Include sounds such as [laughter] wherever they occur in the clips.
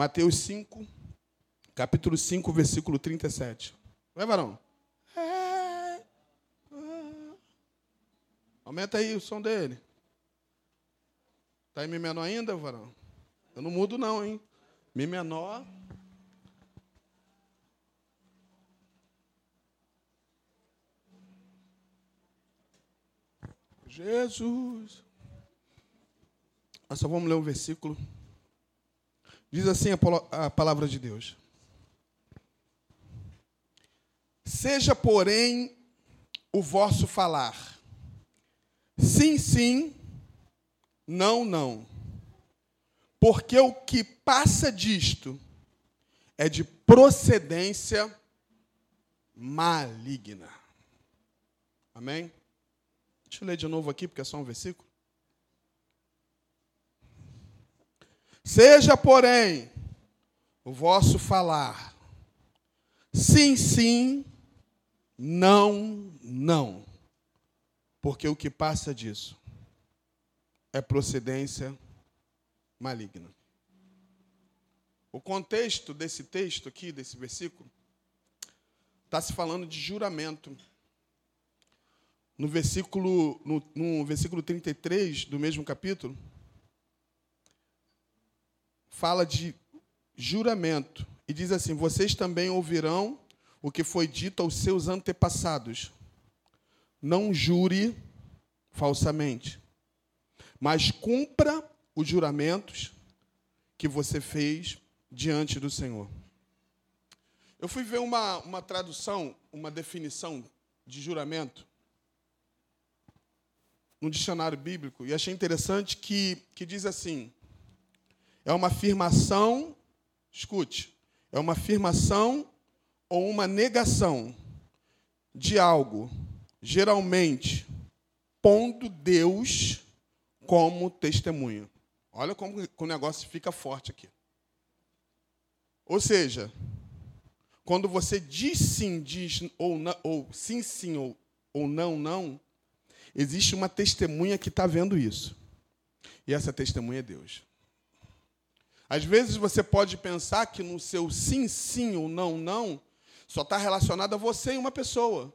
Mateus 5, capítulo 5, versículo 37. Vai, varão? É. Aumenta aí o som dele. Está em Mi menor ainda, varão? Eu não mudo não, hein? Mi menor. Jesus. Nós só vamos ler um versículo. Diz assim a palavra de Deus. Seja, porém, o vosso falar. Sim, sim, não, não. Porque o que passa disto é de procedência maligna. Amém? Deixa eu ler de novo aqui, porque é só um versículo. Seja, porém, o vosso falar, sim, sim, não, não. Porque o que passa disso é procedência maligna. O contexto desse texto aqui, desse versículo, está se falando de juramento. No versículo, no, no versículo 33 do mesmo capítulo, fala de juramento e diz assim: Vocês também ouvirão o que foi dito aos seus antepassados. Não jure falsamente, mas cumpra os juramentos que você fez diante do Senhor. Eu fui ver uma, uma tradução, uma definição de juramento no dicionário bíblico e achei interessante que, que diz assim: é uma afirmação, escute, é uma afirmação ou uma negação de algo, geralmente pondo Deus como testemunha. Olha como o negócio fica forte aqui. Ou seja, quando você diz sim, diz ou, não, ou sim, sim, ou, ou não, não, existe uma testemunha que está vendo isso. E essa testemunha é Deus. Às vezes você pode pensar que no seu sim, sim ou não, não, só está relacionado a você e uma pessoa.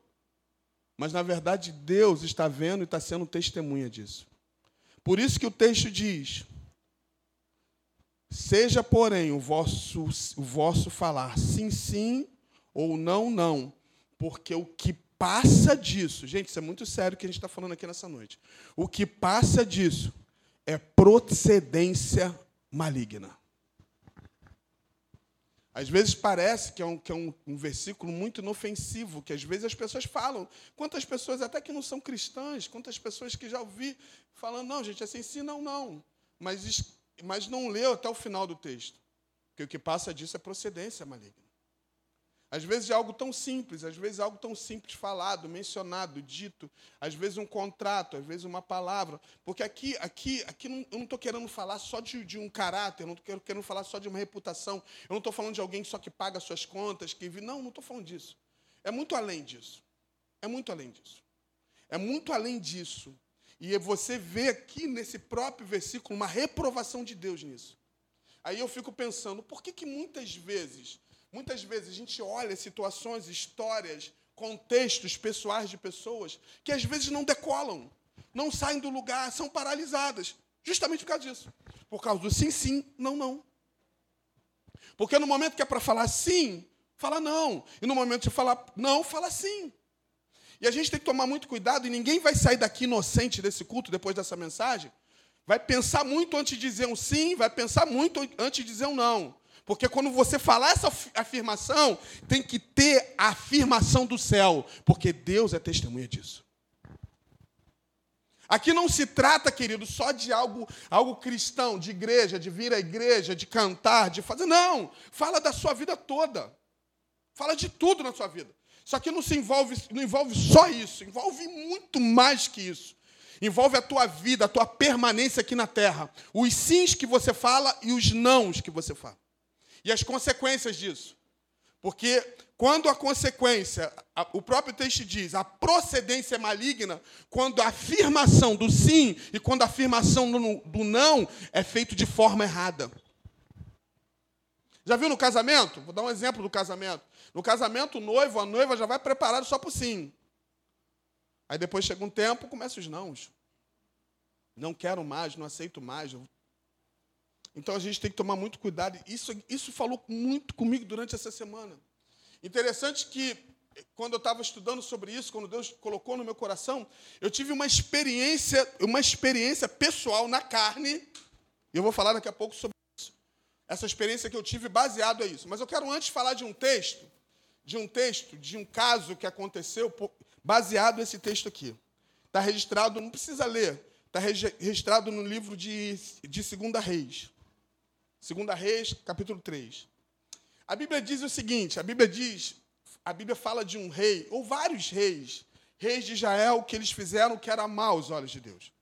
Mas, na verdade, Deus está vendo e está sendo testemunha disso. Por isso que o texto diz: Seja, porém, o vosso, o vosso falar sim, sim ou não, não. Porque o que passa disso, gente, isso é muito sério que a gente está falando aqui nessa noite. O que passa disso é procedência maligna. Às vezes parece que é, um, que é um, um, versículo muito inofensivo, que às vezes as pessoas falam. Quantas pessoas até que não são cristãs, quantas pessoas que já ouvi falando, não, gente, assim sim, não, não. Mas, mas não leu até o final do texto. Porque o que passa disso é procedência maligna. Às vezes é algo tão simples, às vezes é algo tão simples falado, mencionado, dito, às vezes um contrato, às vezes uma palavra. Porque aqui, aqui, aqui não, eu não estou querendo falar só de, de, um caráter, eu não estou querendo falar só de uma reputação, eu não estou falando de alguém só que paga suas contas, que vive. Não, não estou falando disso. É muito além disso. É muito além disso. É muito além disso. E você vê aqui nesse próprio versículo uma reprovação de Deus nisso. Aí eu fico pensando, por que, que muitas vezes Muitas vezes a gente olha situações, histórias, contextos pessoais de pessoas que às vezes não decolam, não saem do lugar, são paralisadas, justamente por causa disso. Por causa do sim, sim, não, não. Porque no momento que é para falar sim, fala não. E no momento de falar não, fala sim. E a gente tem que tomar muito cuidado, e ninguém vai sair daqui inocente desse culto depois dessa mensagem. Vai pensar muito antes de dizer um sim, vai pensar muito antes de dizer um não. Porque quando você falar essa afirmação, tem que ter a afirmação do céu, porque Deus é testemunha disso. Aqui não se trata, querido, só de algo, algo cristão, de igreja, de vir à igreja, de cantar, de fazer. Não! Fala da sua vida toda. Fala de tudo na sua vida. Isso aqui não se envolve, não envolve só isso, envolve muito mais que isso. Envolve a tua vida, a tua permanência aqui na terra. Os sims que você fala e os nãos que você fala e as consequências disso. Porque quando a consequência, o próprio texto diz, a procedência é maligna, quando a afirmação do sim e quando a afirmação do não é feito de forma errada. Já viu no casamento? Vou dar um exemplo do casamento. No casamento, o noivo, a noiva já vai preparado só para o sim. Aí depois chega um tempo, começa os nãos. Não quero mais, não aceito mais. Então a gente tem que tomar muito cuidado. Isso, isso falou muito comigo durante essa semana. Interessante que quando eu estava estudando sobre isso, quando Deus colocou no meu coração, eu tive uma experiência, uma experiência pessoal na carne. E eu vou falar daqui a pouco sobre isso. Essa experiência que eu tive baseado a isso. Mas eu quero antes falar de um texto, de um texto, de um caso que aconteceu baseado nesse texto aqui. Está registrado, não precisa ler, está registrado no livro de, de Segunda Reis. Segunda Reis, capítulo 3. A Bíblia diz o seguinte, a Bíblia diz, a Bíblia fala de um rei, ou vários reis, reis de Israel, que eles fizeram que era mal aos olhos de Deus.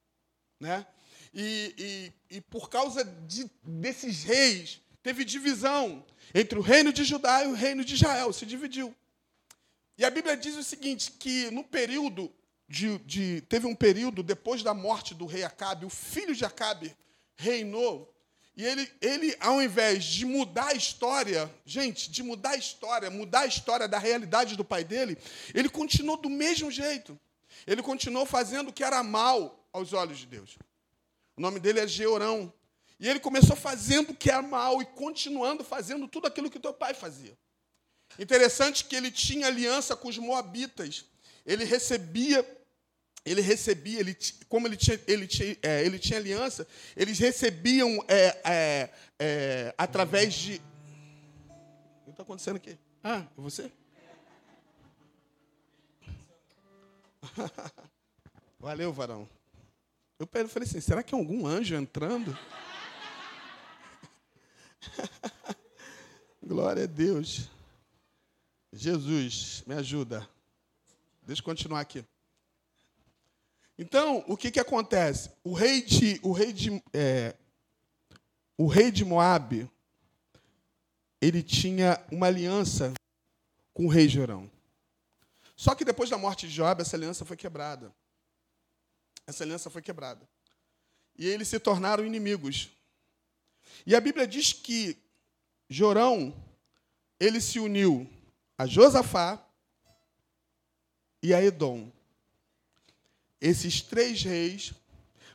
Né? E, e, e por causa de, desses reis, teve divisão entre o reino de Judá e o reino de Israel, se dividiu. E a Bíblia diz o seguinte: que no período de, de, Teve um período depois da morte do rei Acabe, o filho de Acabe reinou. E ele, ele, ao invés de mudar a história, gente, de mudar a história, mudar a história da realidade do pai dele, ele continuou do mesmo jeito. Ele continuou fazendo o que era mal aos olhos de Deus. O nome dele é Georão. E ele começou fazendo o que era mal e continuando fazendo tudo aquilo que teu pai fazia. Interessante que ele tinha aliança com os moabitas. Ele recebia, ele recebia, ele, como ele tinha, ele tinha, é, ele tinha aliança, eles recebiam é, é, é através de. O que está acontecendo aqui? Ah, é você? [laughs] Valeu, varão. Eu falei assim: será que é algum anjo entrando? [laughs] Glória a Deus. Jesus, me ajuda. Deixa eu continuar aqui. Então, o que, que acontece? O rei de, o rei de, é, o rei de Moab, ele tinha uma aliança com o rei Jorão. Só que depois da morte de Joab, essa aliança foi quebrada. Essa aliança foi quebrada. E eles se tornaram inimigos. E a Bíblia diz que Jorão, ele se uniu a Josafá e a Edom. Esses três reis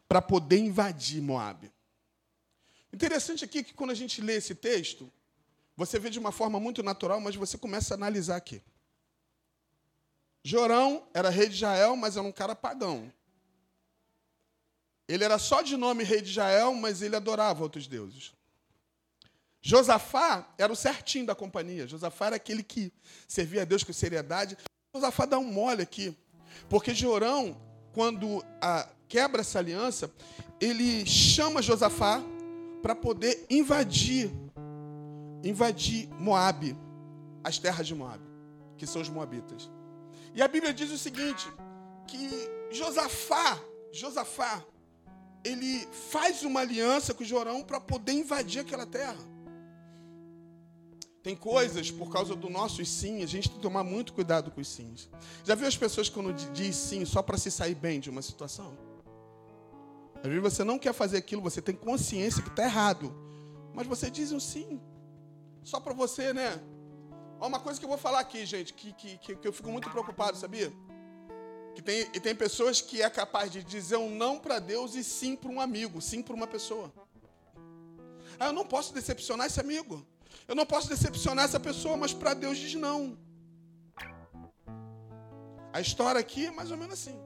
para poder invadir Moab. Interessante aqui que quando a gente lê esse texto, você vê de uma forma muito natural, mas você começa a analisar aqui. Jorão era rei de Israel, mas era um cara pagão. Ele era só de nome rei de Israel, mas ele adorava outros deuses. Josafá era o certinho da companhia. Josafá era aquele que servia a Deus com seriedade. Josafá dá um mole aqui. Porque Jorão, quando a, quebra essa aliança, ele chama Josafá para poder invadir, invadir Moabe, as terras de Moabe, que são os moabitas. E a Bíblia diz o seguinte, que Josafá, Josafá, ele faz uma aliança com Jorão para poder invadir aquela terra. Tem coisas, por causa do nosso sim, a gente tem que tomar muito cuidado com os sims. Já viu as pessoas quando diz sim só para se sair bem de uma situação? Às vezes você não quer fazer aquilo, você tem consciência que está errado. Mas você diz um sim. Só para você, né? Ó, uma coisa que eu vou falar aqui, gente, que, que, que, eu fico muito preocupado, sabia? Que tem, e tem pessoas que é capaz de dizer um não para Deus e sim para um amigo, sim para uma pessoa. Ah, eu não posso decepcionar esse amigo. Eu não posso decepcionar essa pessoa, mas para Deus diz não. A história aqui é mais ou menos assim.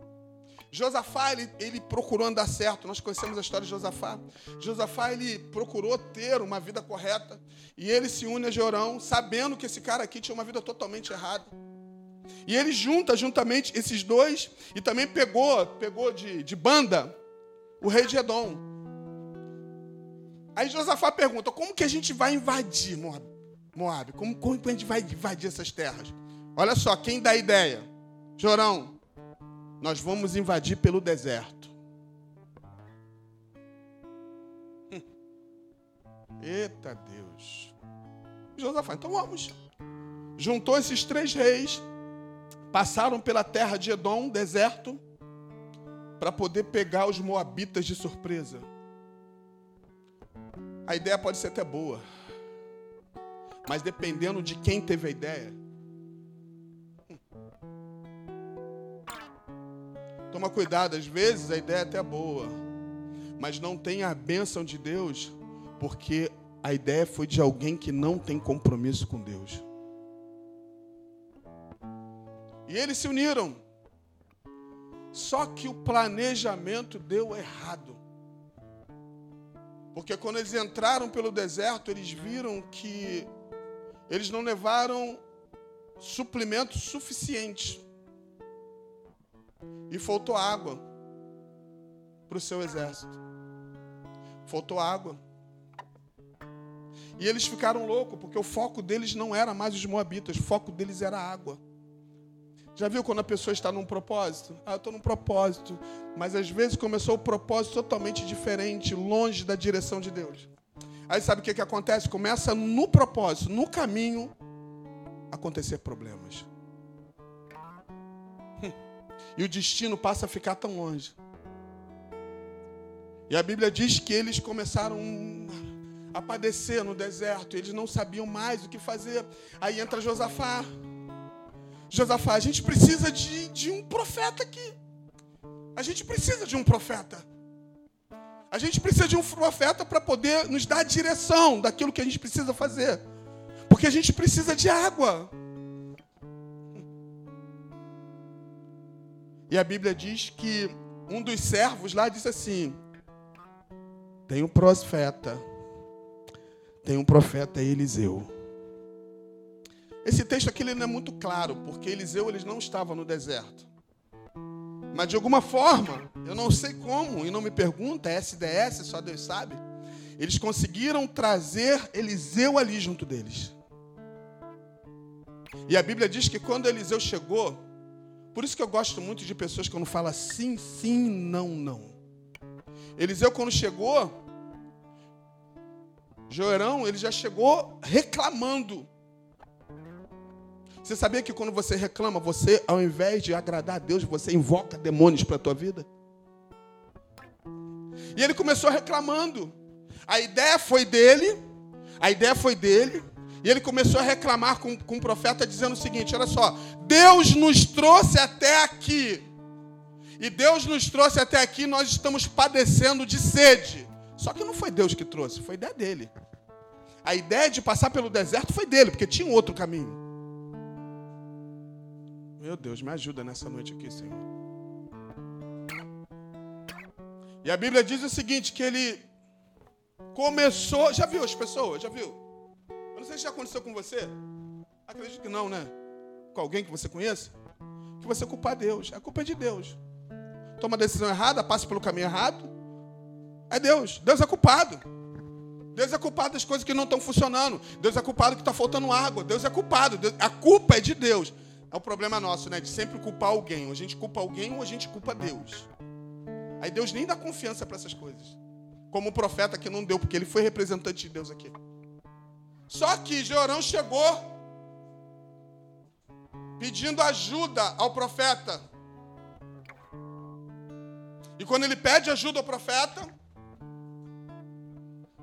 Josafá, ele, ele, procurou andar certo. Nós conhecemos a história de Josafá. Josafá, ele procurou ter uma vida correta. E ele se une a Jorão, sabendo que esse cara aqui tinha uma vida totalmente errada. E ele junta juntamente esses dois e também pegou, pegou de, de banda o rei de Edom. Aí Josafá pergunta: como que a gente vai invadir Moab? Moab? Como, como que a gente vai invadir essas terras? Olha só, quem dá a ideia? Jorão, nós vamos invadir pelo deserto. Hum. Eita Deus. Josafá, então vamos. Juntou esses três reis, passaram pela terra de Edom, deserto, para poder pegar os moabitas de surpresa. A ideia pode ser até boa. mas dependendo de quem teve a ideia. Toma cuidado, às vezes a ideia é até boa, mas não tem a bênção de Deus, porque a ideia foi de alguém que não tem compromisso com Deus. E eles se uniram. Só que o planejamento deu errado. Porque quando eles entraram pelo deserto, eles viram que eles não levaram suprimentos suficientes. E faltou água para o seu exército. Faltou água. E eles ficaram loucos, porque o foco deles não era mais os moabitas, o foco deles era água. Já viu quando a pessoa está num propósito? Ah, eu estou num propósito. Mas às vezes começou o propósito totalmente diferente, longe da direção de Deus. Aí sabe o que, que acontece? Começa no propósito, no caminho, acontecer problemas. E o destino passa a ficar tão longe. E a Bíblia diz que eles começaram a padecer no deserto, eles não sabiam mais o que fazer. Aí entra Josafá. Josafá, a gente precisa de, de um profeta aqui. A gente precisa de um profeta. A gente precisa de um profeta para poder nos dar a direção daquilo que a gente precisa fazer. Porque a gente precisa de água. E a Bíblia diz que um dos servos lá disse assim: tem um profeta, tem um profeta Eliseu. Esse texto aqui ele não é muito claro, porque Eliseu eles não estava no deserto. Mas de alguma forma, eu não sei como, e não me pergunta, é SDS, só Deus sabe. Eles conseguiram trazer Eliseu ali junto deles. E a Bíblia diz que quando Eliseu chegou, por isso que eu gosto muito de pessoas quando falam sim, sim, não, não. Eliseu quando chegou, Joerão, ele já chegou reclamando. Você sabia que quando você reclama, você, ao invés de agradar a Deus, você invoca demônios para a tua vida? E ele começou reclamando. A ideia foi dele, a ideia foi dele, e ele começou a reclamar com, com o profeta, dizendo o seguinte: olha só, Deus nos trouxe até aqui, e Deus nos trouxe até aqui, nós estamos padecendo de sede. Só que não foi Deus que trouxe, foi ideia dele. A ideia de passar pelo deserto foi dele, porque tinha um outro caminho. Meu Deus, me ajuda nessa noite aqui, Senhor. E a Bíblia diz o seguinte: que ele começou. Já viu as pessoas? Já viu? Eu não sei se já aconteceu com você. Acredito que não, né? Com alguém que você conheça. Que você culpar Deus. A culpa é de Deus. Toma a decisão errada, passa pelo caminho errado. É Deus. Deus é culpado. Deus é culpado das coisas que não estão funcionando. Deus é culpado que está faltando água. Deus é culpado. Deus... A culpa é de Deus. É o problema nosso, né? De sempre culpar alguém. Ou a gente culpa alguém ou a gente culpa Deus. Aí Deus nem dá confiança para essas coisas. Como o profeta que não deu, porque ele foi representante de Deus aqui. Só que Jorão chegou pedindo ajuda ao profeta. E quando ele pede ajuda ao profeta,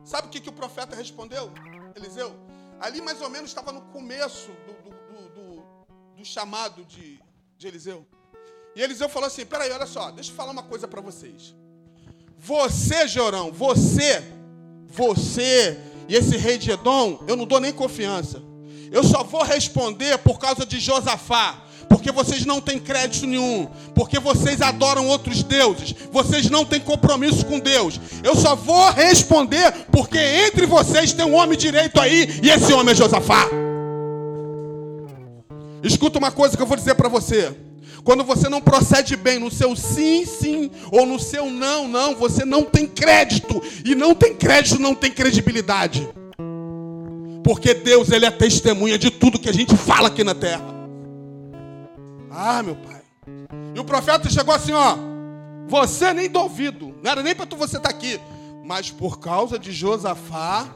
sabe o que, que o profeta respondeu? Eliseu? Ali mais ou menos estava no começo do, do chamado de, de Eliseu. E Eliseu falou assim: peraí, olha só, deixa eu falar uma coisa para vocês. Você, Jorão, você, você e esse rei de Edom, eu não dou nem confiança. Eu só vou responder por causa de Josafá. Porque vocês não têm crédito nenhum. Porque vocês adoram outros deuses. Vocês não têm compromisso com Deus. Eu só vou responder porque entre vocês tem um homem direito aí. E esse homem é Josafá. Escuta uma coisa que eu vou dizer para você. Quando você não procede bem no seu sim, sim, ou no seu não, não, você não tem crédito. E não tem crédito, não tem credibilidade. Porque Deus, Ele é testemunha de tudo que a gente fala aqui na terra. Ah, meu pai. E o profeta chegou assim, ó. Você nem do ouvido. Não era nem para você estar tá aqui. Mas por causa de Josafá,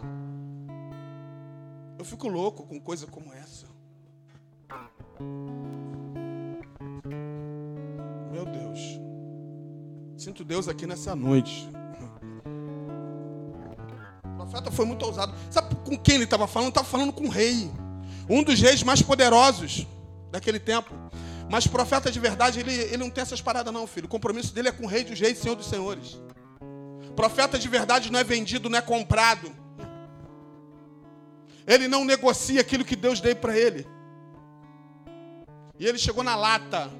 eu fico louco com coisa como essa. Meu Deus. Sinto Deus aqui nessa noite. O profeta foi muito ousado. Sabe com quem ele estava falando? Estava falando com o rei. Um dos reis mais poderosos daquele tempo. Mas profeta de verdade, ele, ele não tem essas paradas, não, filho. O compromisso dele é com o rei dos reis senhor dos senhores. Profeta de verdade não é vendido, não é comprado. Ele não negocia aquilo que Deus deu para ele. E ele chegou na lata.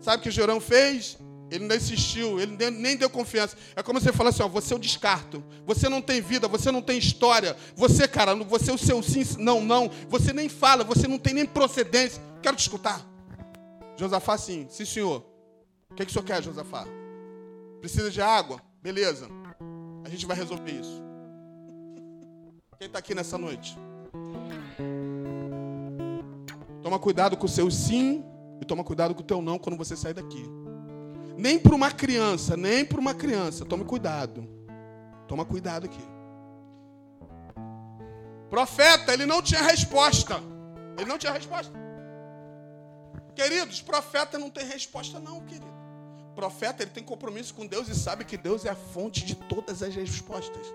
Sabe o que o Jorão fez? Ele não insistiu, ele nem deu confiança. É como você falar assim: ó, você eu descarto. Você não tem vida, você não tem história. Você, cara, você o seu sim, não, não. Você nem fala, você não tem nem procedência. Quero te escutar. Josafá, sim. Sim, senhor. O que, é que o senhor quer, Josafá? Precisa de água? Beleza. A gente vai resolver isso. Quem está aqui nessa noite? Toma cuidado com o seu sim e toma cuidado com o teu não quando você sair daqui. Nem para uma criança, nem para uma criança. Tome cuidado. Toma cuidado aqui. Profeta, ele não tinha resposta. Ele não tinha resposta. Queridos, profeta não tem resposta não, querido. Profeta, ele tem compromisso com Deus e sabe que Deus é a fonte de todas as respostas.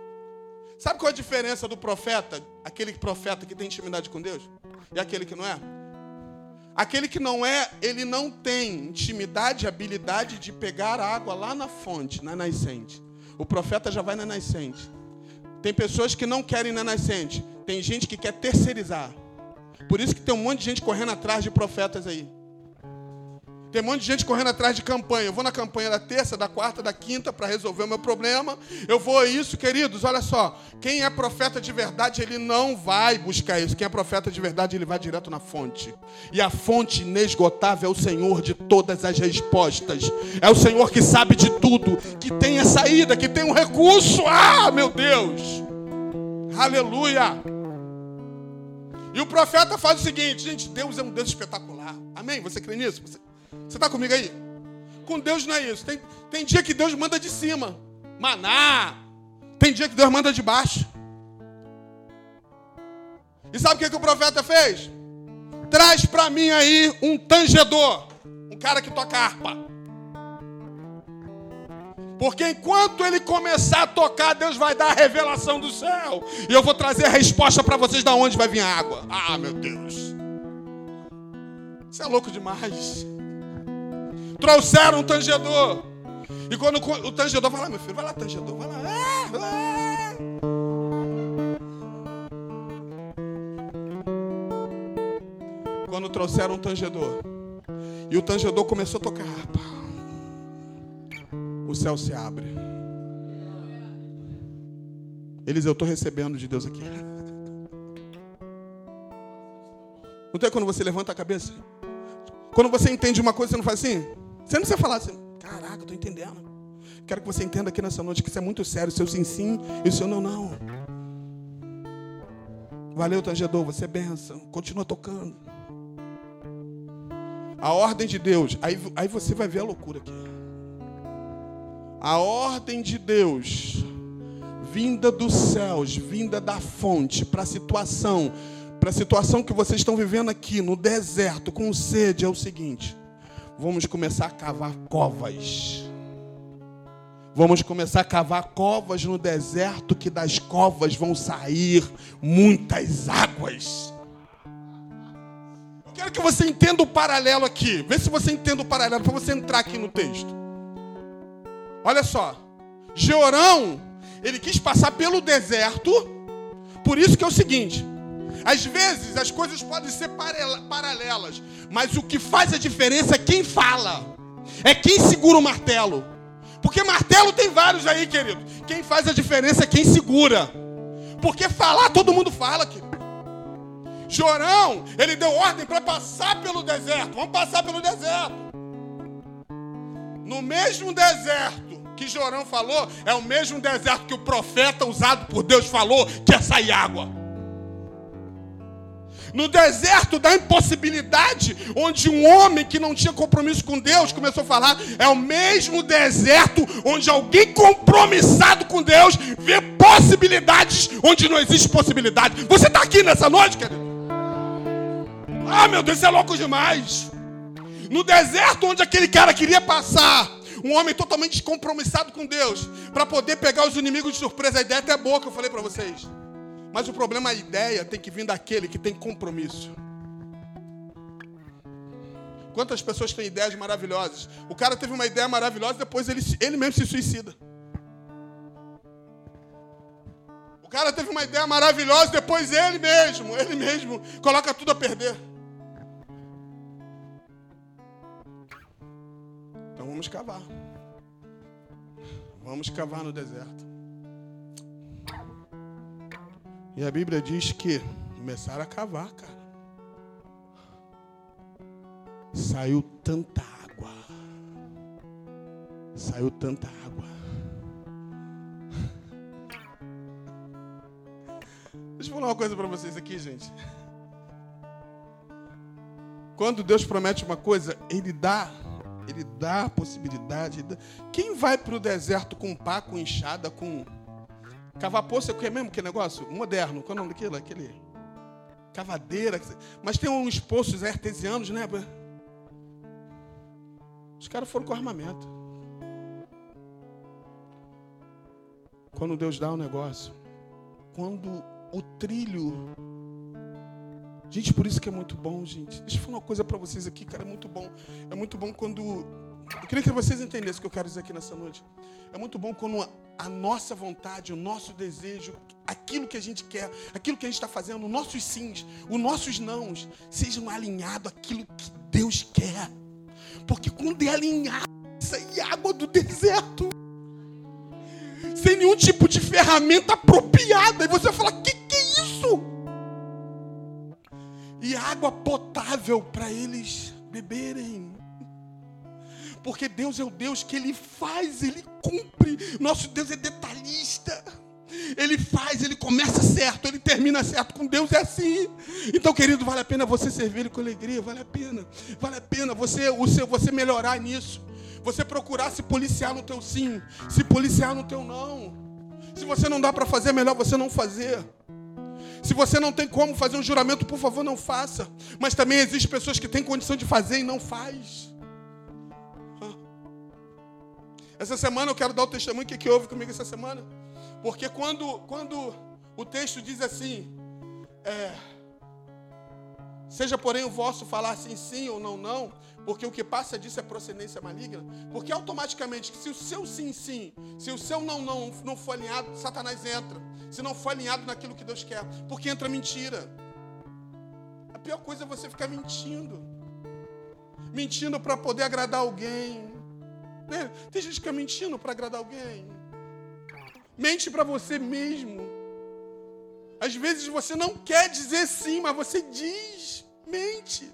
Sabe qual é a diferença do profeta, aquele profeta que tem intimidade com Deus, e aquele que não é? Aquele que não é, ele não tem intimidade, habilidade de pegar a água lá na fonte, na nascente. O profeta já vai na nascente. Tem pessoas que não querem na nascente. Tem gente que quer terceirizar. Por isso que tem um monte de gente correndo atrás de profetas aí. Tem um monte de gente correndo atrás de campanha. Eu vou na campanha da terça, da quarta, da quinta para resolver o meu problema. Eu vou isso, queridos. Olha só. Quem é profeta de verdade, ele não vai buscar isso. Quem é profeta de verdade, ele vai direto na fonte. E a fonte inesgotável é o Senhor de todas as respostas. É o Senhor que sabe de tudo, que tem a saída, que tem um recurso. Ah, meu Deus! Aleluia! E o profeta faz o seguinte, gente, Deus é um Deus espetacular. Amém? Você crê nisso? Você... Você está comigo aí? Com Deus não é isso. Tem, tem dia que Deus manda de cima. Maná. Tem dia que Deus manda de baixo. E sabe o que, que o profeta fez? Traz para mim aí um tangedor. Um cara que toca harpa. Porque enquanto ele começar a tocar, Deus vai dar a revelação do céu. E eu vou trazer a resposta para vocês da onde vai vir a água. Ah, meu Deus. Isso é louco demais. Trouxeram um tangedor. E quando o tangedor vai lá, meu filho, vai lá, tangedor, vai lá. É, é. Quando trouxeram um tangedor. E o tangedor começou a tocar. O céu se abre. Eles, eu estou recebendo de Deus aqui. Não tem quando você levanta a cabeça? Quando você entende uma coisa, você não faz assim? Você não precisa falar assim, caraca, tô entendendo. Quero que você entenda aqui nessa noite que isso é muito sério. Seu sim, sim e seu não, não. Valeu, tangedor, você é benção. Continua tocando. A ordem de Deus. Aí, aí você vai ver a loucura aqui. A ordem de Deus, vinda dos céus, vinda da fonte, para a situação, para a situação que vocês estão vivendo aqui no deserto, com sede, é o seguinte vamos começar a cavar covas. Vamos começar a cavar covas no deserto, que das covas vão sair muitas águas. Eu quero que você entenda o paralelo aqui. Vê se você entende o paralelo para você entrar aqui no texto. Olha só. Georão, ele quis passar pelo deserto. Por isso que é o seguinte: às vezes as coisas podem ser paralelas, mas o que faz a diferença é quem fala, é quem segura o martelo. Porque martelo tem vários aí, querido. Quem faz a diferença é quem segura. Porque falar, todo mundo fala, querido. Jorão, ele deu ordem para passar pelo deserto. Vamos passar pelo deserto. No mesmo deserto que Jorão falou, é o mesmo deserto que o profeta usado por Deus falou que ia sair água no deserto da impossibilidade, onde um homem que não tinha compromisso com Deus começou a falar, é o mesmo deserto onde alguém compromissado com Deus vê possibilidades onde não existe possibilidade. Você está aqui nessa noite, querido? Ah, meu Deus, isso é louco demais. No deserto onde aquele cara queria passar, Um homem totalmente descompromissado com Deus, para poder pegar os inimigos de surpresa. A ideia até é boa que eu falei para vocês. Mas o problema, a ideia tem que vir daquele que tem compromisso. Quantas pessoas têm ideias maravilhosas? O cara teve uma ideia maravilhosa, depois ele, ele mesmo se suicida. O cara teve uma ideia maravilhosa, depois ele mesmo, ele mesmo, coloca tudo a perder. Então vamos cavar. Vamos cavar no deserto. E a Bíblia diz que começaram a cavar, cara saiu tanta água. Saiu tanta água. Deixa eu falar uma coisa para vocês aqui, gente. Quando Deus promete uma coisa, Ele dá, Ele dá a possibilidade. Quem vai para o deserto com pá, com enxada, com cavar poço, é o que mesmo que negócio? Moderno, qual é o nome daquilo? Aquele cavadeira. Mas tem uns poços artesianos, né? Os caras foram com armamento. Quando Deus dá um negócio, quando o trilho. Gente, por isso que é muito bom, gente. Deixa eu falar uma coisa para vocês aqui, cara, é muito bom. É muito bom quando. Eu queria que vocês entendessem o que eu quero dizer aqui nessa noite. É muito bom quando a nossa vontade, o nosso desejo, aquilo que a gente quer, aquilo que a gente está fazendo, os nossos sims, os nossos nãos, sejam alinhados àquilo que Deus quer. Porque quando é alinhado, sai água do deserto. Sem nenhum tipo de ferramenta apropriada. E você vai falar: que que é isso? E água potável para eles beberem. Porque Deus é o Deus que Ele faz, Ele cumpre. Nosso Deus é detalhista. Ele faz, ele começa certo, ele termina certo. Com Deus é assim. Então, querido, vale a pena você servir ele com alegria, vale a pena. Vale a pena você, o seu, você melhorar nisso. Você procurar se policiar no teu sim, se policiar no teu não. Se você não dá para fazer, é melhor você não fazer. Se você não tem como fazer um juramento, por favor, não faça. Mas também existem pessoas que têm condição de fazer e não faz. Essa semana eu quero dar o testemunho que, que houve comigo essa semana. Porque quando, quando o texto diz assim, é, seja porém o vosso falar sim, sim ou não, não, porque o que passa disso é procedência maligna, porque automaticamente, se o seu sim, sim, se o seu não, não, não for alinhado, Satanás entra. Se não for alinhado naquilo que Deus quer, porque entra mentira. A pior coisa é você ficar mentindo. Mentindo para poder agradar alguém. Né? Tem gente que fica mentindo para agradar alguém. Mente para você mesmo. Às vezes você não quer dizer sim, mas você diz. Mente.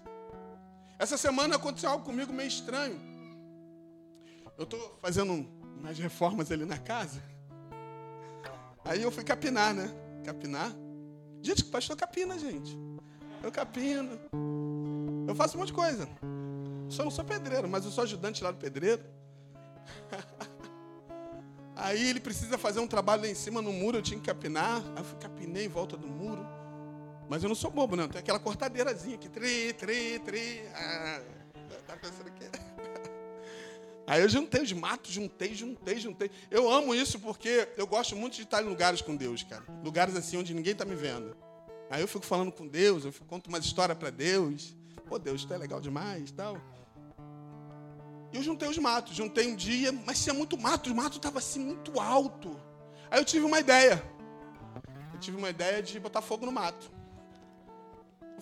Essa semana aconteceu algo comigo meio estranho. Eu estou fazendo umas reformas ali na casa. Aí eu fui capinar, né? Capinar. Gente, o pastor capina, gente. Eu capino. Eu faço um monte de coisa. Só não sou pedreiro, mas eu sou ajudante lá do pedreiro. [laughs] Aí ele precisa fazer um trabalho lá em cima no muro, eu tinha que capinar. Aí eu fui, capinei em volta do muro. Mas eu não sou bobo, não. Tem aquela cortadeirazinha aqui. Tre, tre, tre. Ah, tá pensando [laughs] Aí eu juntei os matos, juntei, juntei, juntei. Eu amo isso porque eu gosto muito de estar em lugares com Deus, cara. Lugares assim onde ninguém está me vendo. Aí eu fico falando com Deus, eu conto uma história para Deus. Pô, Deus, isso é legal demais tal. E eu juntei os matos, juntei um dia, mas tinha muito mato, o mato estava assim muito alto. Aí eu tive uma ideia. Eu tive uma ideia de botar fogo no mato.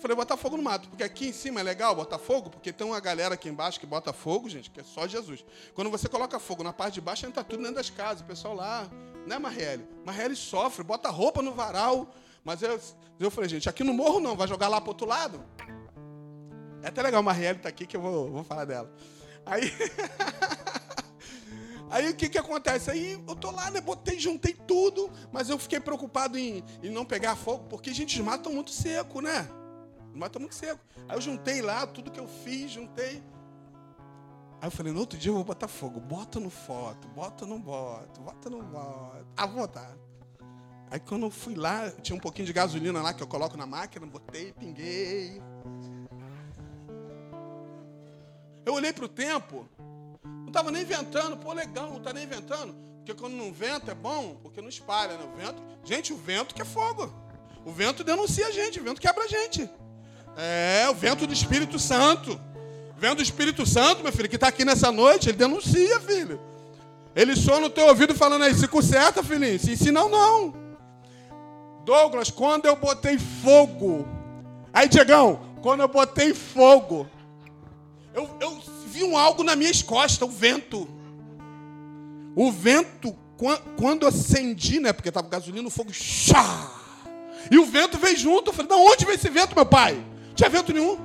Eu falei, botar fogo no mato, porque aqui em cima é legal botar fogo, porque tem uma galera aqui embaixo que bota fogo, gente, que é só Jesus. Quando você coloca fogo na parte de baixo, entra tudo dentro das casas, o pessoal lá, né, Marrele? Marrele sofre, bota roupa no varal. Mas eu, eu falei, gente, aqui no morro não, vai jogar lá pro outro lado? É até legal, Marrele tá aqui que eu vou, vou falar dela. Aí. [laughs] Aí o que que acontece? Aí eu tô lá, né? Botei, juntei tudo, mas eu fiquei preocupado em, em não pegar fogo, porque, gente, os matos estão muito seco, né? Estão muito seco. Aí eu juntei lá tudo que eu fiz, juntei. Aí eu falei, no outro dia eu vou botar fogo. Bota no foto, bota no boto, bota no boto. Ah, vou botar. Aí quando eu fui lá, tinha um pouquinho de gasolina lá que eu coloco na máquina, botei, pinguei. Eu olhei para o tempo, Não estava nem ventando, pô, legal, não está nem ventando. Porque quando não venta é bom, porque não espalha, né? O vento, gente, o vento que é fogo. O vento denuncia a gente, o vento quebra a gente. É, o vento do Espírito Santo. Vento do Espírito Santo, meu filho, que está aqui nessa noite, ele denuncia, filho. Ele soa no teu ouvido falando aí, se conserta, filhinho. Se ensina, não. Douglas, quando eu botei fogo. Aí, Diegão, quando eu botei fogo, eu, eu vi um algo nas minhas costas, o vento. O vento, quando acendi, né? Porque estava gasolina, o fogo. Chá! E o vento veio junto. Eu falei, de onde veio esse vento, meu pai? Não tinha vento nenhum.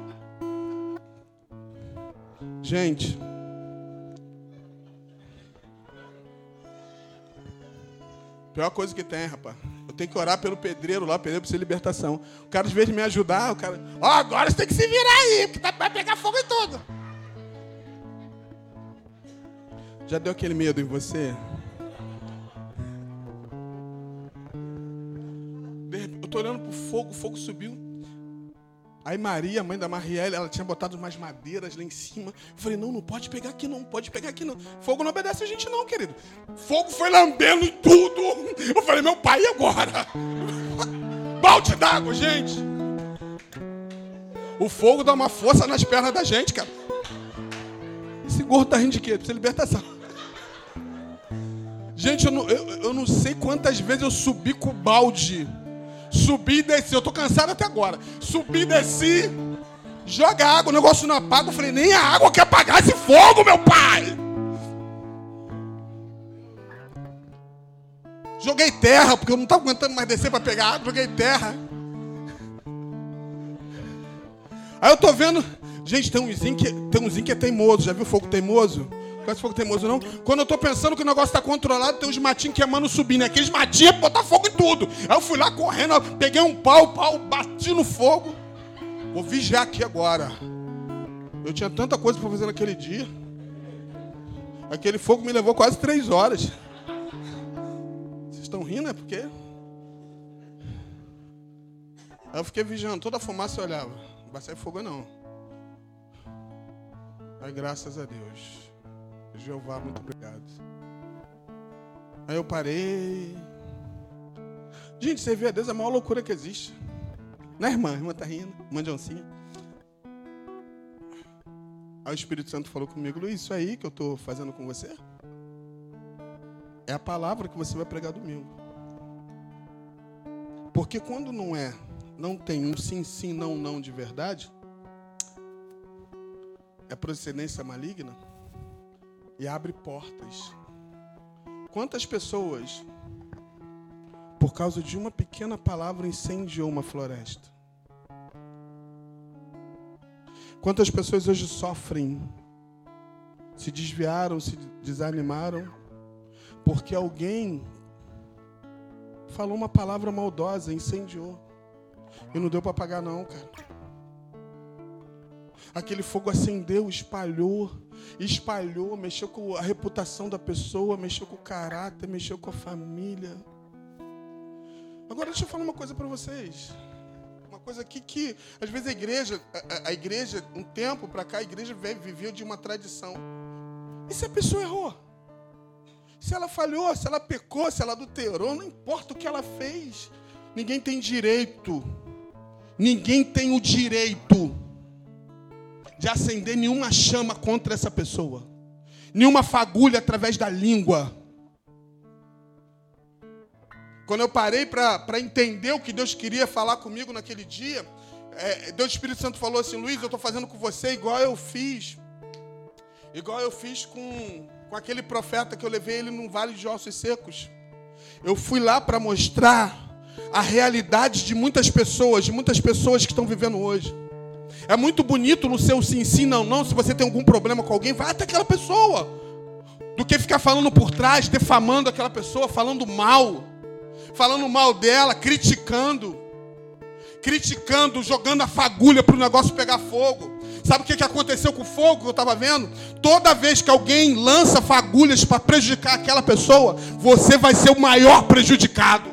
Gente. Pior coisa que tem, rapaz. Eu tenho que orar pelo pedreiro lá, pedreiro precisa de libertação. O cara, às vezes, me ajudar, o cara. Ó, oh, agora você tem que se virar aí, porque tá, vai pegar fogo em tudo. Já deu aquele medo em você? Eu tô olhando pro fogo, o fogo subiu. Aí Maria, mãe da Marielle, ela tinha botado umas madeiras lá em cima. Eu falei, não, não pode pegar aqui não, pode pegar aqui não. Fogo não obedece a gente não, querido. Fogo foi lambendo tudo. Eu falei, meu pai, e agora? [laughs] Balde d'água, gente. O fogo dá uma força nas pernas da gente, cara. Esse gordo tá rindo de quê? Precisa de libertação. Gente, eu não, eu, eu não sei quantas vezes eu subi com o balde. Subi e desci. Eu tô cansado até agora. Subi e desci. Joga água, o negócio não apaga. Eu falei, nem a água quer apagar esse fogo, meu pai. Joguei terra, porque eu não estava aguentando mais descer para pegar água. Joguei terra. Aí eu tô vendo. Gente, tem umzinho que, tem umzinho que é teimoso. Já viu fogo teimoso? Conhece fogo teimoso, não? Quando eu tô pensando que o negócio tá controlado, tem uns matinhos queimando subindo. Aqueles matinhos é botar fogo em tudo. Aí eu fui lá correndo, peguei um pau, pau, bati no fogo. Vou vigiar aqui agora. Eu tinha tanta coisa para fazer naquele dia. Aquele fogo me levou quase três horas. Vocês estão rindo, é porque? Aí eu fiquei vigiando, toda a fumaça eu olhava. Não vai sair fogo não. Aí graças a Deus. Jeová, muito obrigado. Aí eu parei. Gente, servir a Deus é a maior loucura que existe. Né, irmã? A irmã tá rindo, irmã de oncinha. Aí o Espírito Santo falou comigo, Luiz, isso aí que eu estou fazendo com você é a palavra que você vai pregar domingo. Porque quando não é, não tem um sim, sim, não, não de verdade, é procedência maligna e abre portas. Quantas pessoas, por causa de uma pequena palavra, incendiou uma floresta? Quantas pessoas hoje sofrem, se desviaram, se desanimaram, porque alguém falou uma palavra maldosa, incendiou. E não deu para pagar, não, cara. Aquele fogo acendeu, espalhou, espalhou, mexeu com a reputação da pessoa, mexeu com o caráter, mexeu com a família. Agora deixa eu falar uma coisa para vocês. Uma coisa aqui que, às vezes, a igreja, a, a igreja, um tempo para cá, a igreja viveu de uma tradição. E se a pessoa errou? Se ela falhou, se ela pecou, se ela adulterou, não importa o que ela fez. Ninguém tem direito. Ninguém tem o direito de acender nenhuma chama contra essa pessoa, nenhuma fagulha através da língua. Quando eu parei para entender o que Deus queria falar comigo naquele dia, é, Deus Espírito Santo falou assim: Luiz, eu estou fazendo com você igual eu fiz, igual eu fiz com, com aquele profeta que eu levei ele num vale de ossos secos. Eu fui lá para mostrar a realidade de muitas pessoas, de muitas pessoas que estão vivendo hoje. É muito bonito no seu sim, sim, não, não. Se você tem algum problema com alguém, vai até aquela pessoa. Do que ficar falando por trás, defamando aquela pessoa, falando mal. Falando mal dela, criticando. Criticando, jogando a fagulha para o negócio pegar fogo. Sabe o que aconteceu com o fogo que eu estava vendo? Toda vez que alguém lança fagulhas para prejudicar aquela pessoa, você vai ser o maior prejudicado.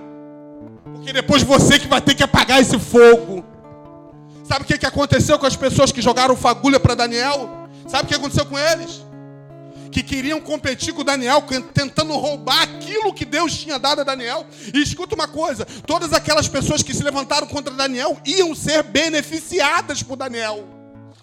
Porque depois você que vai ter que apagar esse fogo. Sabe o que, aconteceu com as pessoas que jogaram fagulha para Daniel? Sabe o que aconteceu com eles? que queriam competir com Daniel, tentando roubar aquilo que Deus tinha dado a Daniel. E escuta uma coisa: todas aquelas pessoas que se levantaram contra Daniel iam ser beneficiadas por Daniel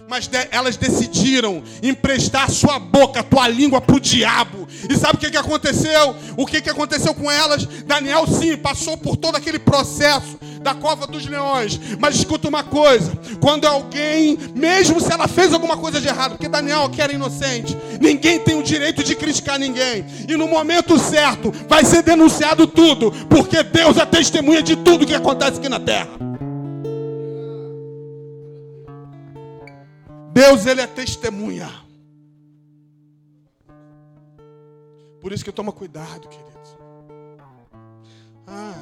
mas de, elas decidiram emprestar sua boca, tua língua para o diabo. E sabe o que, que aconteceu? O que, que aconteceu com elas? Daniel, sim, passou por todo aquele processo da cova dos leões. Mas escuta uma coisa: quando alguém, mesmo se ela fez alguma coisa de errado, porque Daniel aqui era inocente, ninguém tem o direito de criticar ninguém. E no momento certo vai ser denunciado tudo, porque Deus é testemunha de tudo que acontece aqui na terra. Deus, Ele é testemunha. Por isso que toma cuidado, querido. Ah,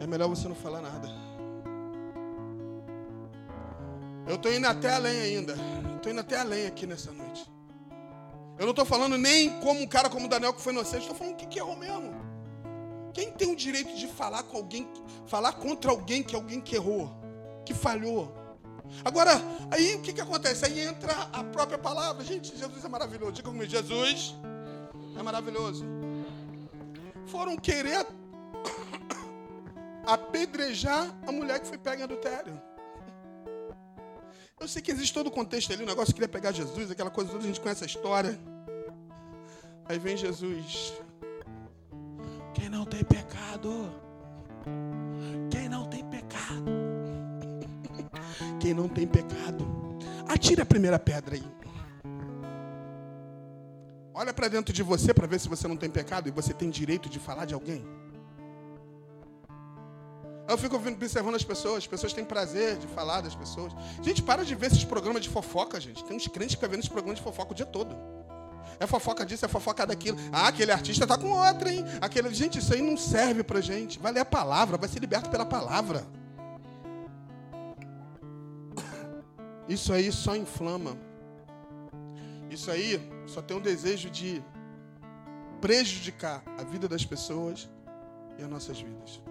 é melhor você não falar nada. Eu estou indo até além ainda. Estou indo até além aqui nessa noite. Eu não estou falando nem como um cara como Daniel que foi inocente. Estou falando o que, que errou mesmo. Quem tem o direito de falar com alguém, falar contra alguém que alguém que errou, que falhou? Agora, aí o que, que acontece? Aí entra a própria palavra. Gente, Jesus é maravilhoso. Diga comigo, Jesus é maravilhoso. Foram querer [coughs] apedrejar a mulher que foi pega em adultério. Eu sei que existe todo o contexto ali, o negócio queria pegar Jesus, aquela coisa toda, a gente conhece a história. Aí vem Jesus. Quem não tem pecado? Quem quem não tem pecado. Atire a primeira pedra aí. Olha para dentro de você para ver se você não tem pecado e você tem direito de falar de alguém. Eu fico observando as pessoas, as pessoas têm prazer de falar das pessoas. Gente, para de ver esses programas de fofoca, gente. Tem uns crentes que ficam vendo esses programas de fofoca o dia todo. É fofoca disso, é fofoca daquilo. Ah, aquele artista tá com outra, hein? Aquele... Gente, isso aí não serve pra gente. Vai ler a palavra, vai ser liberto pela palavra. Isso aí só inflama. Isso aí só tem um desejo de prejudicar a vida das pessoas e as nossas vidas.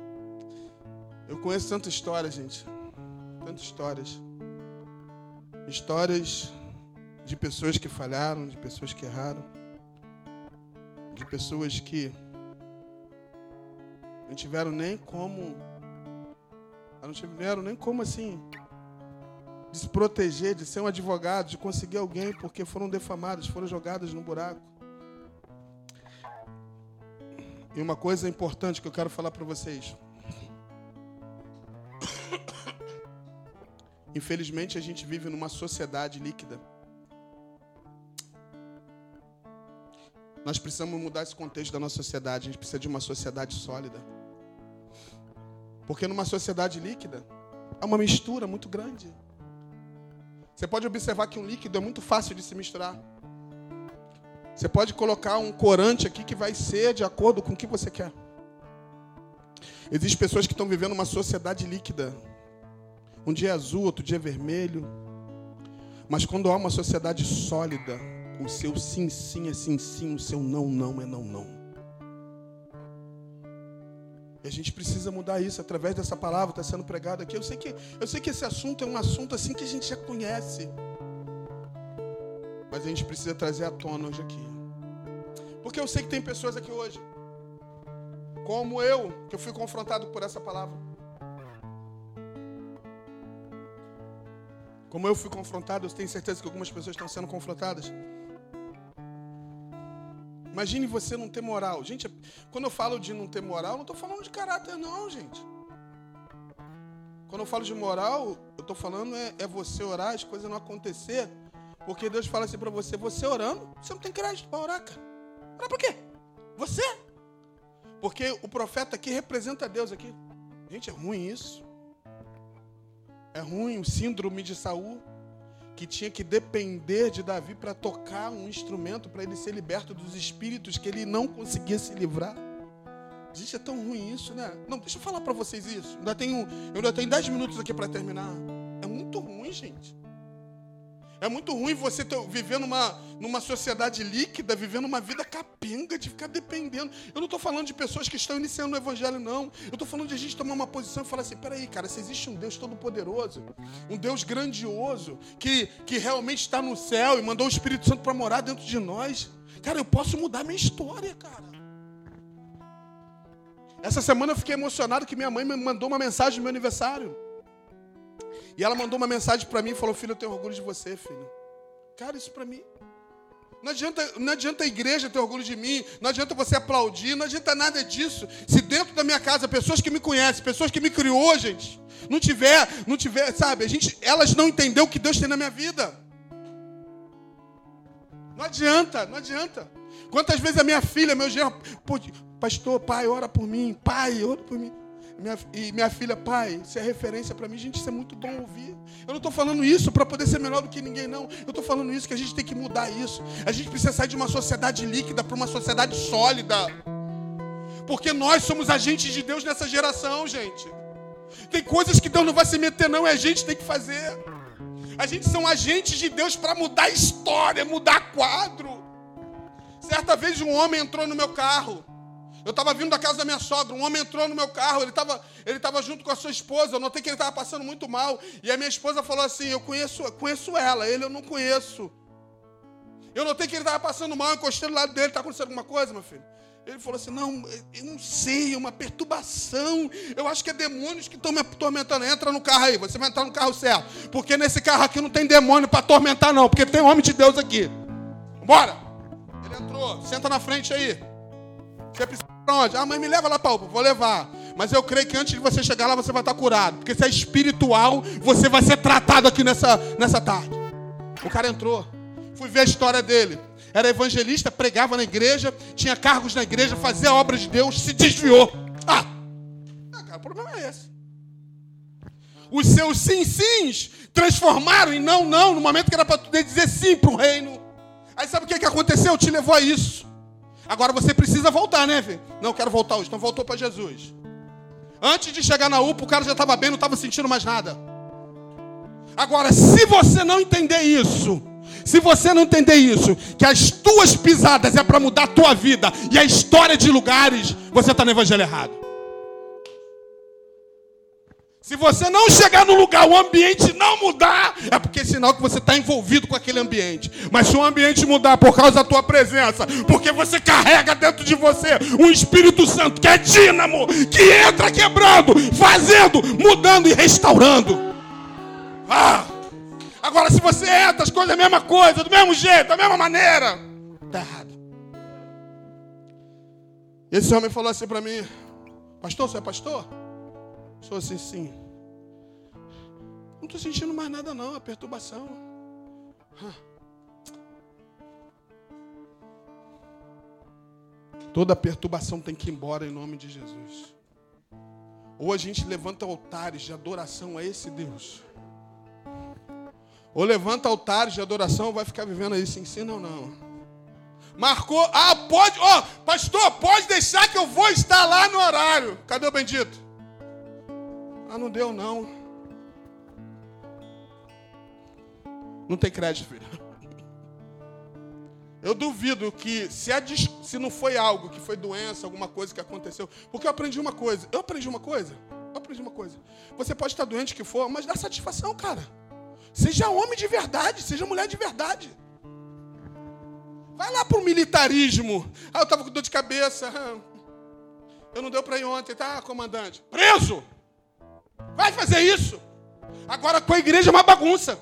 Eu conheço tanta história, gente. Tantas histórias. Histórias de pessoas que falharam, de pessoas que erraram, de pessoas que não tiveram nem como. Não tiveram nem como assim de se proteger, de ser um advogado, de conseguir alguém, porque foram defamadas, foram jogadas no buraco. E uma coisa importante que eu quero falar para vocês. [coughs] Infelizmente, a gente vive numa sociedade líquida. Nós precisamos mudar esse contexto da nossa sociedade. A gente precisa de uma sociedade sólida. Porque numa sociedade líquida, há uma mistura muito grande. Você pode observar que um líquido é muito fácil de se misturar. Você pode colocar um corante aqui que vai ser de acordo com o que você quer. Existem pessoas que estão vivendo uma sociedade líquida. Um dia é azul, outro dia é vermelho. Mas quando há uma sociedade sólida, o seu sim, sim é sim, sim, o seu não, não é não, não. E a gente precisa mudar isso através dessa palavra que está sendo pregada aqui. Eu sei, que, eu sei que esse assunto é um assunto assim que a gente já conhece. Mas a gente precisa trazer à tona hoje aqui. Porque eu sei que tem pessoas aqui hoje, como eu, que eu fui confrontado por essa palavra. Como eu fui confrontado, eu tenho certeza que algumas pessoas estão sendo confrontadas. Imagine você não ter moral. Gente, quando eu falo de não ter moral, não estou falando de caráter, não, gente. Quando eu falo de moral, eu estou falando é, é, você orar, as coisas não acontecer. Porque Deus fala assim para você, você orando, você não tem crédito para orar, cara. Orar por quê? Você. Porque o profeta aqui representa Deus aqui. Gente, é ruim isso. É ruim o síndrome de Saul que tinha que depender de Davi para tocar um instrumento para ele ser liberto dos espíritos que ele não conseguia se livrar. Gente, é tão ruim isso, né? Não, deixa eu falar para vocês isso. Ainda tenho, eu ainda tenho 10 minutos aqui para terminar. É muito ruim, gente. É muito ruim você viver numa, numa sociedade líquida, vivendo uma vida capenga, de ficar dependendo. Eu não estou falando de pessoas que estão iniciando o evangelho, não. Eu estou falando de a gente tomar uma posição e falar assim: peraí, cara, se existe um Deus todo-poderoso, um Deus grandioso, que, que realmente está no céu e mandou o Espírito Santo para morar dentro de nós, cara, eu posso mudar minha história, cara. Essa semana eu fiquei emocionado que minha mãe me mandou uma mensagem no meu aniversário. E ela mandou uma mensagem para mim e falou: Filho, eu tenho orgulho de você, filho. Cara, isso para mim. Não adianta, não adianta a igreja ter orgulho de mim, não adianta você aplaudir, não adianta nada disso. Se dentro da minha casa, pessoas que me conhecem, pessoas que me criou, gente, não tiver, não tiver, sabe, a gente, elas não entenderam o que Deus tem na minha vida. Não adianta, não adianta. Quantas vezes a minha filha, meu genro, pastor, pai, ora por mim, pai, ora por mim. Minha, e minha filha, pai, isso é referência para mim, gente, isso é muito bom ouvir. Eu não estou falando isso para poder ser melhor do que ninguém, não. Eu estou falando isso que a gente tem que mudar isso. A gente precisa sair de uma sociedade líquida para uma sociedade sólida. Porque nós somos agentes de Deus nessa geração, gente. Tem coisas que Deus não vai se meter, não, é a gente tem que fazer. A gente são agentes de Deus para mudar a história, mudar quadro. Certa vez um homem entrou no meu carro. Eu estava vindo da casa da minha sogra, um homem entrou no meu carro, ele estava ele tava junto com a sua esposa, eu notei que ele estava passando muito mal. E a minha esposa falou assim: Eu conheço, conheço ela, ele eu não conheço. Eu notei que ele estava passando mal, eu encostei do lado dele, está acontecendo alguma coisa, meu filho? Ele falou assim: Não, eu não sei, é uma perturbação. Eu acho que é demônios que estão me atormentando. Entra no carro aí, você vai entrar no carro certo. Porque nesse carro aqui não tem demônio para atormentar, não, porque tem homem de Deus aqui. Bora! Ele entrou, senta na frente aí. Você precisa para onde? Ah, mãe, me leva lá para Vou levar. Mas eu creio que antes de você chegar lá, você vai estar curado. Porque se é espiritual, você vai ser tratado aqui nessa, nessa tarde. O cara entrou. Fui ver a história dele. Era evangelista, pregava na igreja, tinha cargos na igreja, fazia a obra de Deus, se desviou. Ah! ah cara, o problema é esse. Os seus sim sims transformaram em não, não, no momento que era para dizer sim para o reino. Aí sabe o que, que aconteceu? Te levou a isso. Agora você precisa voltar, né, filho? Não, quero voltar hoje. Então voltou para Jesus. Antes de chegar na UPA, o cara já estava bem, não estava sentindo mais nada. Agora, se você não entender isso, se você não entender isso, que as tuas pisadas é para mudar a tua vida e a história de lugares, você está no evangelho errado. Se você não chegar no lugar, o ambiente não mudar, é porque é sinal que você está envolvido com aquele ambiente. Mas se o ambiente mudar por causa da tua presença, porque você carrega dentro de você um Espírito Santo que é dínamo, que entra quebrando, fazendo, mudando e restaurando. Ah! Agora, se você entra, as coisas é a mesma coisa, do mesmo jeito, da mesma maneira, está errado. Esse homem falou assim para mim: Pastor, você é pastor? Sou assim, sim. Não estou sentindo mais nada, não. A perturbação. Toda perturbação tem que ir embora em nome de Jesus. Ou a gente levanta altares de adoração a esse Deus. Ou levanta altares de adoração, vai ficar vivendo aí, se ensina ou não. Marcou, ah, pode, ó, oh, pastor, pode deixar que eu vou estar lá no horário. Cadê o bendito? Ah, não deu não. Não tem crédito, filho. [laughs] Eu duvido que se, se não foi algo que foi doença, alguma coisa que aconteceu. Porque eu aprendi uma coisa. Eu aprendi uma coisa. Eu aprendi uma coisa. Você pode estar doente que for, mas dá satisfação, cara. Seja homem de verdade, seja mulher de verdade. Vai lá pro militarismo. Ah, eu estava com dor de cabeça. [laughs] Eu não deu para ir ontem, tá, comandante? Preso! Vai fazer isso. Agora com a igreja é uma bagunça.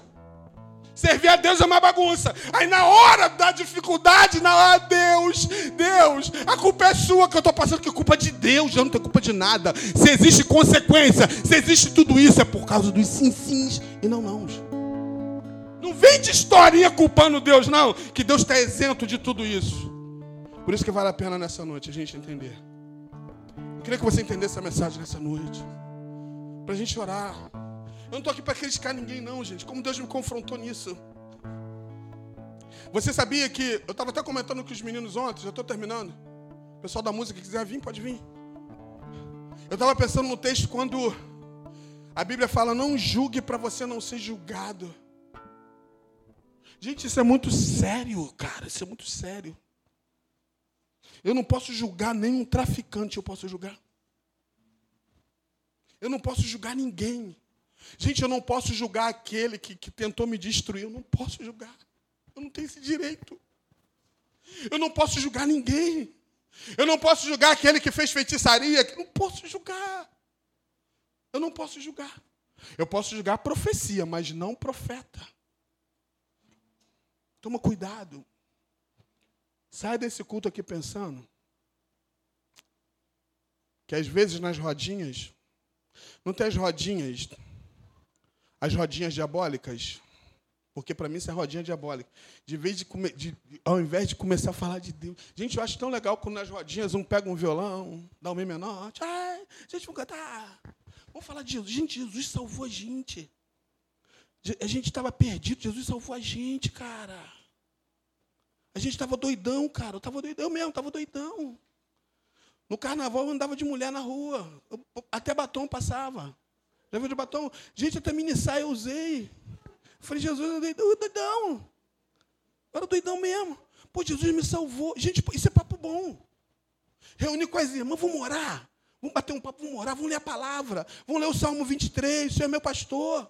Servir a Deus é uma bagunça. Aí na hora da dificuldade, na hora, Deus, Deus, a culpa é sua que eu estou passando, que é culpa de Deus, eu não tenho culpa de nada. Se existe consequência, se existe tudo isso, é por causa dos sim sims e não não. Não vem de historinha culpando Deus, não, que Deus está isento de tudo isso. Por isso que vale a pena nessa noite a gente entender. Eu queria que você entendesse a mensagem nessa noite para a gente orar. Eu não estou aqui para criticar ninguém, não, gente. Como Deus me confrontou nisso. Você sabia que. Eu estava até comentando com os meninos ontem, já estou terminando. O pessoal da música quiser vir, pode vir. Eu estava pensando no texto quando a Bíblia fala: não julgue para você não ser julgado. Gente, isso é muito sério, cara. Isso é muito sério. Eu não posso julgar nenhum traficante, eu posso julgar. Eu não posso julgar ninguém. Gente, eu não posso julgar aquele que, que tentou me destruir. Eu não posso julgar. Eu não tenho esse direito. Eu não posso julgar ninguém. Eu não posso julgar aquele que fez feitiçaria. Eu não posso julgar. Eu não posso julgar. Eu posso julgar profecia, mas não profeta. Toma cuidado. Sai desse culto aqui pensando que às vezes nas rodinhas, não tem as rodinhas, as rodinhas diabólicas, porque para mim isso é rodinha diabólica. De vez de, de, ao invés de começar a falar de Deus. Gente, eu acho tão legal quando nas rodinhas um pega um violão, dá um mi menor. Ai, gente, vamos cantar. Vamos falar de Jesus. Gente, Jesus salvou a gente. A gente estava perdido, Jesus salvou a gente, cara. A gente estava doidão, cara. Eu estava doidão mesmo, estava doidão. No carnaval eu andava de mulher na rua. Eu, até batom passava. Já viu de batom? Gente, até mini saia eu usei. Eu falei, Jesus, eu doidão. doidão. Eu era doidão mesmo. Pô, Jesus me salvou. Gente, isso é papo bom. Reunir com as irmãs, vamos orar. Vamos bater um papo, vamos orar, vamos ler a palavra. Vamos ler o Salmo 23, o Senhor é meu pastor.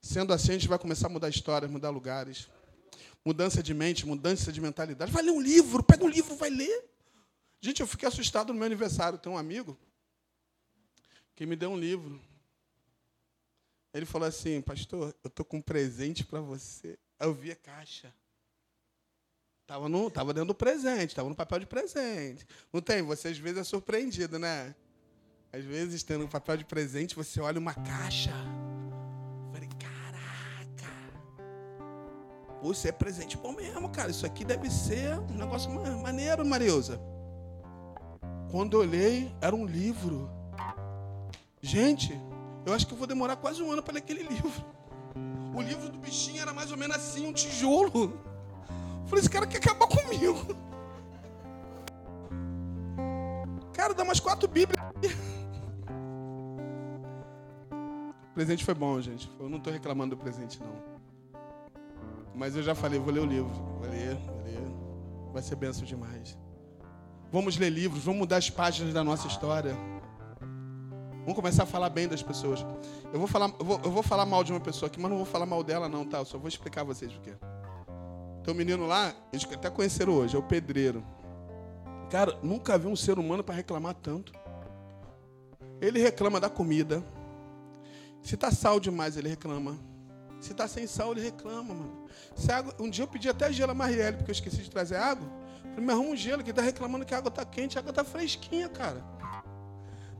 Sendo assim, a gente vai começar a mudar histórias, mudar lugares. Mudança de mente, mudança de mentalidade. Vai ler um livro, pega um livro, vai ler. Gente, eu fiquei assustado no meu aniversário. Tem um amigo que me deu um livro. Ele falou assim, pastor, eu estou com um presente para você. Eu vi a caixa. Estava no, tava dentro do presente, estava no papel de presente. Não tem? Você às vezes é surpreendido, né? Às vezes, tendo um papel de presente, você olha uma caixa. Pô, isso é presente bom mesmo, cara. Isso aqui deve ser um negócio maneiro, Mariusa. Quando eu olhei, era um livro. Gente, eu acho que eu vou demorar quase um ano para ler aquele [laughs] livro. O livro do bichinho era mais ou menos assim, um tijolo. Eu falei, esse cara quer acabar comigo. Cara, dá umas quatro bíblias. [laughs] O presente foi bom, gente. Eu não estou reclamando do presente, não. Mas eu já falei, vou ler o livro. Vou ler, vou ler. Vai ser benção demais. Vamos ler livros, vamos mudar as páginas da nossa história. Vamos começar a falar bem das pessoas. Eu vou falar, eu vou, eu vou falar mal de uma pessoa aqui, mas não vou falar mal dela, não, tá? Eu só vou explicar a vocês o que. Tem um menino lá, eles até conheceram hoje, é o pedreiro. Cara, nunca vi um ser humano para reclamar tanto. Ele reclama da comida. Se tá sal demais, ele reclama. Se tá sem sal, ele reclama, mano. Água... Um dia eu pedi até gelo a Marielle, porque eu esqueci de trazer água. Falei, me arruma um gelo, que ele tá reclamando que a água tá quente, a água tá fresquinha, cara.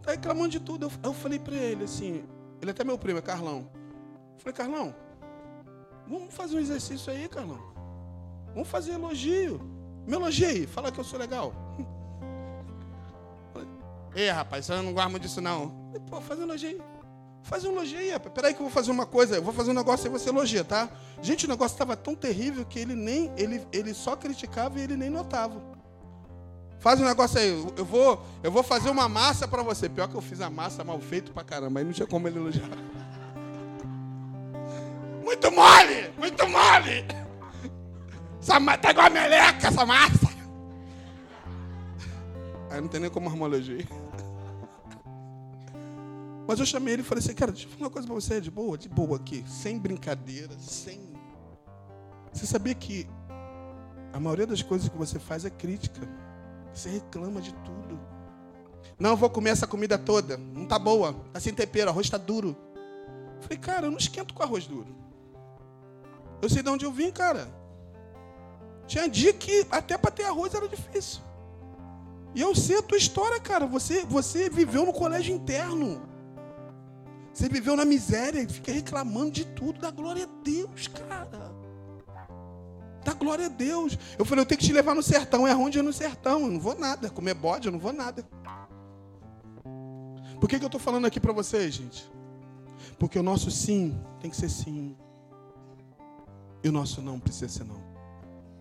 Tá reclamando de tudo. Eu, eu falei para ele assim, ele é até meu primo, é Carlão. Eu falei, Carlão, vamos fazer um exercício aí, Carlão. Vamos fazer elogio. Me elogie, fala que eu sou legal. [laughs] Ei, rapaz, você não gosta muito disso, não. Falei, Pô, faz elogio. Faz um elogio aí, Peraí que eu vou fazer uma coisa. Eu vou fazer um negócio e você elogia, tá? Gente, o negócio estava tão terrível que ele nem ele, ele só criticava e ele nem notava. Faz um negócio aí. Eu vou, eu vou fazer uma massa para você. Pior que eu fiz a massa mal feito pra caramba. Aí não tinha como ele elogiar. [laughs] Muito mole! Muito mole! Essa tá igual a meleca, essa massa. Aí não tem nem como arrumar elogio. Mas eu chamei ele e falei assim, cara, deixa eu falar uma coisa para você, de boa, de boa aqui, sem brincadeira, sem. Você sabia que a maioria das coisas que você faz é crítica. Você reclama de tudo. Não, vou comer essa comida toda. Não tá boa. Tá sem tempero, arroz tá duro. Eu falei, cara, eu não esquento com arroz duro. Eu sei de onde eu vim, cara. Tinha dia que até para ter arroz era difícil. E eu sei a tua história, cara. Você, você viveu no colégio interno. Você viveu na miséria e fica reclamando de tudo. Dá glória a Deus, cara. Dá glória a Deus. Eu falei, eu tenho que te levar no sertão. É onde é no sertão? Eu não vou nada. Comer bode, eu não vou nada. Por que, que eu estou falando aqui para vocês, gente? Porque o nosso sim tem que ser sim. E o nosso não precisa ser não.